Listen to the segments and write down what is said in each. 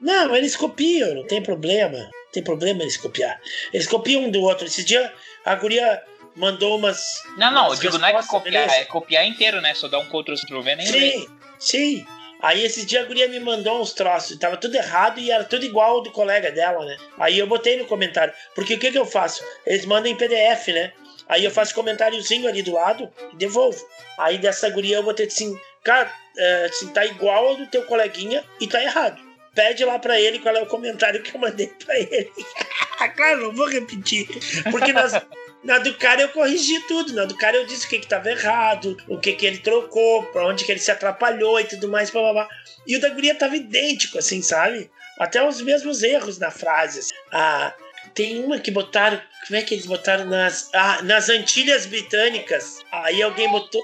Não, eles copiam, não tem problema. Não tem problema eles copiar. Eles copiam um do outro. Esse dia a guria mandou umas. Não, não, eu umas digo, não é copiar, beleza? é copiar inteiro, né? Só dar um Ctrl Ctrl V nem. Sim, sim. Aí esse dia a guria me mandou uns troços, tava tudo errado e era tudo igual ao do colega dela, né? Aí eu botei no comentário, porque o que que eu faço? Eles mandam em PDF, né? Aí eu faço comentáriozinho ali do lado e devolvo. Aí dessa guria eu botei assim, cara, é, assim, tá igual ao do teu coleguinha e tá errado. Pede lá pra ele qual é o comentário que eu mandei pra ele. claro, não vou repetir. Porque nas, na do cara eu corrigi tudo. Na do cara eu disse o que que tava errado, o que que ele trocou, pra onde que ele se atrapalhou e tudo mais, blá, blá, blá. E o da guria tava idêntico, assim, sabe? Até os mesmos erros na frase. assim. Ah, tem uma que botaram. Como é que eles botaram nas. Ah, nas Antilhas Britânicas. Aí alguém botou.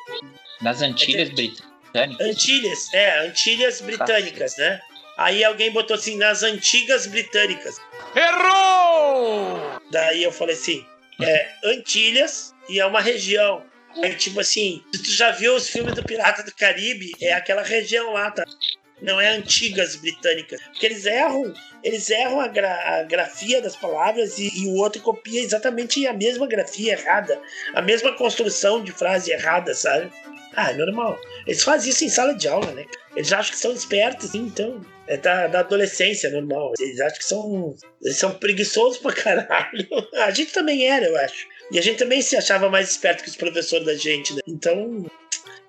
Das Antilhas Britânicas. Antilhas, é, Antilhas Britânicas, né? Aí alguém botou assim, nas Antigas Britânicas. Errou! Daí eu falei assim, é Antilhas e é uma região. Aí, tipo assim, se tu já viu os filmes do Pirata do Caribe, é aquela região lá, tá? Não é Antigas Britânicas. Porque eles erram, eles erram a, gra- a grafia das palavras e, e o outro copia exatamente a mesma grafia errada, a mesma construção de frase errada, sabe? Ah, é normal. Eles fazem isso em sala de aula, né? Eles acham que são espertos, então. É da, da adolescência normal. Eles acham que são. Eles são preguiçosos pra caralho. A gente também era, eu acho. E a gente também se achava mais esperto que os professores da gente, né? Então.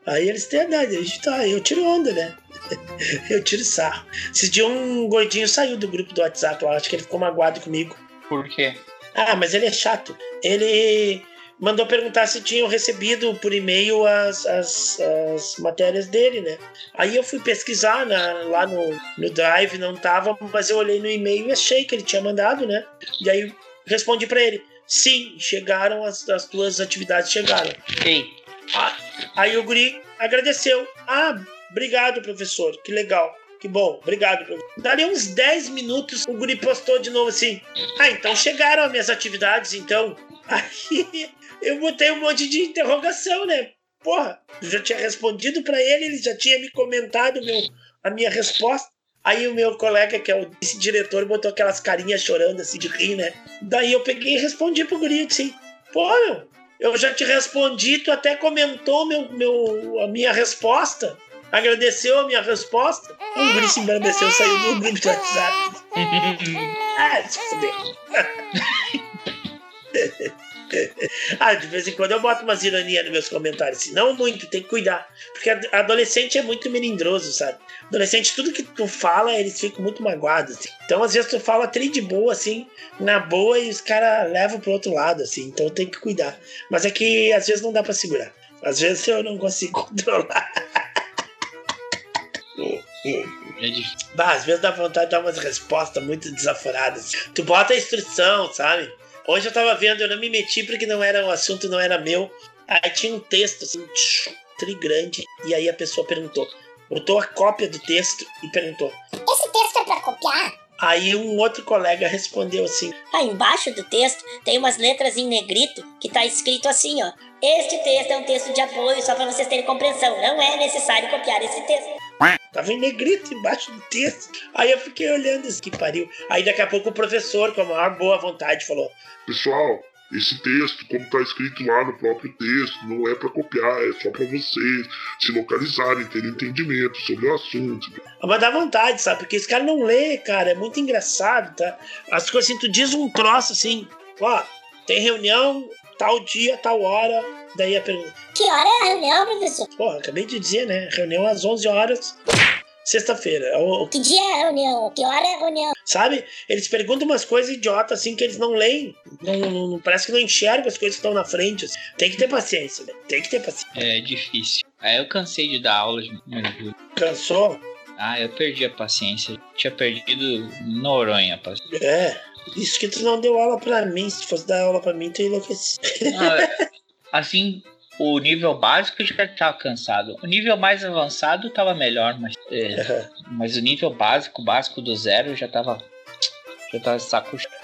Aí eles têm a idade, a gente tá. Eu tiro onda, né? eu tiro sarro. Esse dia um gordinho saiu do grupo do WhatsApp, eu acho que ele ficou magoado comigo. Por quê? Ah, mas ele é chato. Ele mandou perguntar se tinham recebido por e-mail as, as, as matérias dele, né? Aí eu fui pesquisar na- lá no, no Drive, não tava, mas eu olhei no e-mail e achei que ele tinha mandado, né? E aí respondi pra ele: sim, chegaram, as, as tuas atividades chegaram. Ei, Ah, Aí o guri agradeceu. Ah, obrigado, professor. Que legal. Que bom, obrigado, professor. Dali uns 10 minutos, o guri postou de novo assim. Ah, então chegaram as minhas atividades, então. Aí eu botei um monte de interrogação, né? Porra, eu já tinha respondido pra ele, ele já tinha me comentado meu, a minha resposta. Aí o meu colega, que é o esse diretor, botou aquelas carinhas chorando assim de rir, né? Daí eu peguei e respondi pro guri assim: Pô, meu, eu já te respondi, tu até comentou meu, meu, a minha resposta. Agradeceu a minha resposta. O guri se embraneceu, saiu do grupo de WhatsApp. Ah, se fuder. ah, de vez em quando eu boto umas ironias nos meus comentários, assim, não muito, tem que cuidar. Porque adolescente é muito melindroso, sabe? Adolescente, tudo que tu fala, eles ficam muito magoados. assim. Então, às vezes, tu fala tri de boa, assim, na boa, e os caras levam pro outro lado, assim. Então, tem que cuidar. Mas é que, às vezes, não dá pra segurar. Às vezes, eu não consigo controlar. é difícil. Bah, às vezes dá vontade de dar umas respostas muito desaforadas. Tu bota a instrução, sabe? Hoje eu tava vendo, eu não me meti porque não era o assunto, não era meu. Aí tinha um texto, assim, tri grande, e aí a pessoa perguntou. Botou a cópia do texto e perguntou. Esse texto é pra copiar? Aí um outro colega respondeu assim: Ah, embaixo do texto tem umas letras em negrito que tá escrito assim, ó. Este texto é um texto de apoio só pra vocês terem compreensão. Não é necessário copiar esse texto. Tava em negrito embaixo do texto. Aí eu fiquei olhando isso que pariu. Aí daqui a pouco o professor, com a maior boa vontade, falou: Pessoal, esse texto, como está escrito lá no próprio texto, não é para copiar, é só para vocês se localizarem, terem entendimento sobre o assunto. Mas dá vontade, sabe? Porque esse cara não lê, cara. É muito engraçado, tá? As coisas assim, tu diz um troço assim, ó, tem reunião, tal dia, tal hora. Daí a pergunta, Que hora é a reunião, professor? porra, acabei de dizer, né? Reunião às 11 horas, sexta-feira. O- o- Que dia é a reunião? Que hora é a reunião? Sabe? Eles perguntam umas coisas idiotas assim que eles não leem. Não, não- não- parece que não enxergam as coisas que estão na frente. assim. Tem que ter paciência, né? Tem que ter paciência. É difícil. Aí eu cansei de dar aula de mergulho. Cansou? Ah, eu perdi a paciência. Tinha perdido Noronha a paciência. É. Isso que tu não deu aula pra mim. Se fosse dar aula pra mim, tu ia enlouquecer. Assim, o nível básico já tava cansado. O nível mais avançado tava melhor, mas, é, mas o nível básico, básico do zero, já tava. Já tava de saco.